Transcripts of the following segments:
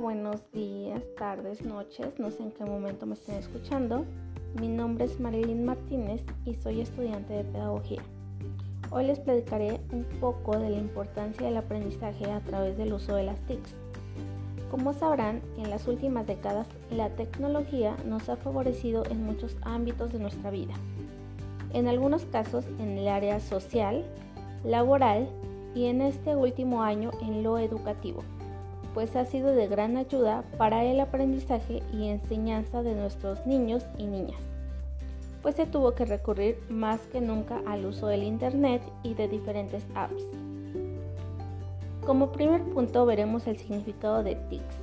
buenos días, tardes, noches, no sé en qué momento me estén escuchando. Mi nombre es Marilyn Martínez y soy estudiante de pedagogía. Hoy les platicaré un poco de la importancia del aprendizaje a través del uso de las TICs. Como sabrán, en las últimas décadas la tecnología nos ha favorecido en muchos ámbitos de nuestra vida. En algunos casos en el área social, laboral y en este último año en lo educativo pues ha sido de gran ayuda para el aprendizaje y enseñanza de nuestros niños y niñas, pues se tuvo que recurrir más que nunca al uso del Internet y de diferentes apps. Como primer punto veremos el significado de TICS.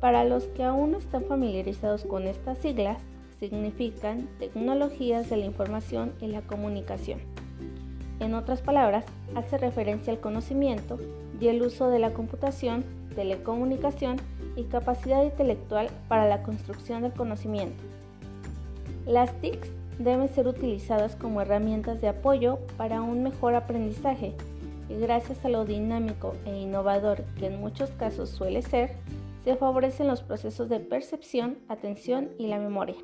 Para los que aún no están familiarizados con estas siglas, significan tecnologías de la información y la comunicación. En otras palabras, hace referencia al conocimiento y el uso de la computación telecomunicación y capacidad intelectual para la construcción del conocimiento. Las TICs deben ser utilizadas como herramientas de apoyo para un mejor aprendizaje y gracias a lo dinámico e innovador que en muchos casos suele ser, se favorecen los procesos de percepción, atención y la memoria.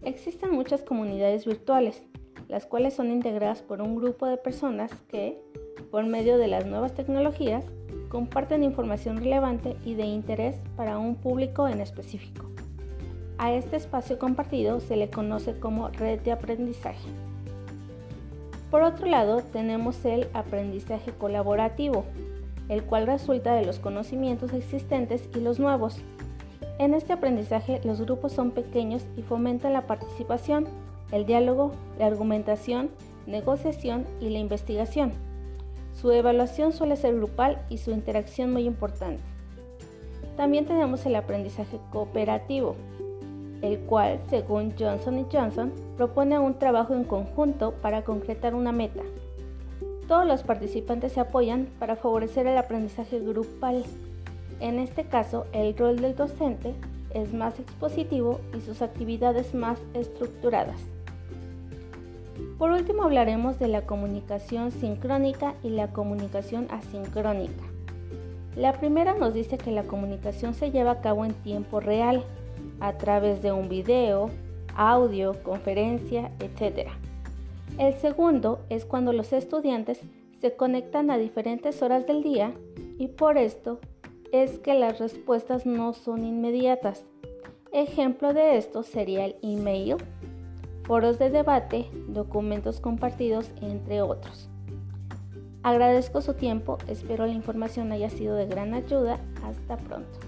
Existen muchas comunidades virtuales, las cuales son integradas por un grupo de personas que, por medio de las nuevas tecnologías, comparten información relevante y de interés para un público en específico. A este espacio compartido se le conoce como red de aprendizaje. Por otro lado, tenemos el aprendizaje colaborativo, el cual resulta de los conocimientos existentes y los nuevos. En este aprendizaje los grupos son pequeños y fomentan la participación, el diálogo, la argumentación, negociación y la investigación. Su evaluación suele ser grupal y su interacción muy importante. También tenemos el aprendizaje cooperativo, el cual, según Johnson Johnson, propone un trabajo en conjunto para concretar una meta. Todos los participantes se apoyan para favorecer el aprendizaje grupal. En este caso, el rol del docente es más expositivo y sus actividades más estructuradas. Por último hablaremos de la comunicación sincrónica y la comunicación asincrónica. La primera nos dice que la comunicación se lleva a cabo en tiempo real, a través de un video, audio, conferencia, etc. El segundo es cuando los estudiantes se conectan a diferentes horas del día y por esto es que las respuestas no son inmediatas. Ejemplo de esto sería el email, foros de debate, documentos compartidos, entre otros. Agradezco su tiempo, espero la información haya sido de gran ayuda. Hasta pronto.